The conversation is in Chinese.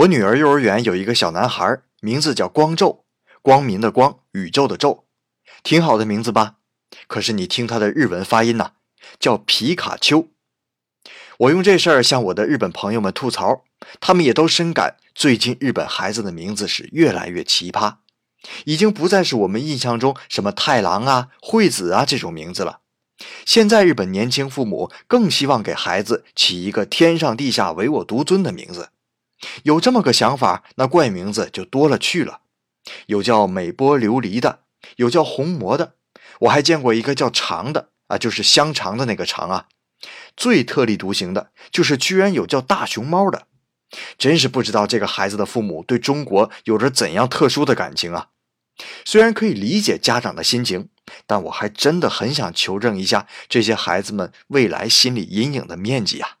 我女儿幼儿园有一个小男孩，名字叫光宙，光明的光，宇宙的宙，挺好的名字吧？可是你听他的日文发音呐，叫皮卡丘。我用这事儿向我的日本朋友们吐槽，他们也都深感最近日本孩子的名字是越来越奇葩，已经不再是我们印象中什么太郎啊、惠子啊这种名字了。现在日本年轻父母更希望给孩子起一个天上地下唯我独尊的名字。有这么个想法，那怪名字就多了去了。有叫美波琉璃的，有叫红魔的，我还见过一个叫长的啊，就是香肠的那个长啊。最特立独行的就是居然有叫大熊猫的，真是不知道这个孩子的父母对中国有着怎样特殊的感情啊。虽然可以理解家长的心情，但我还真的很想求证一下这些孩子们未来心理阴影的面积啊。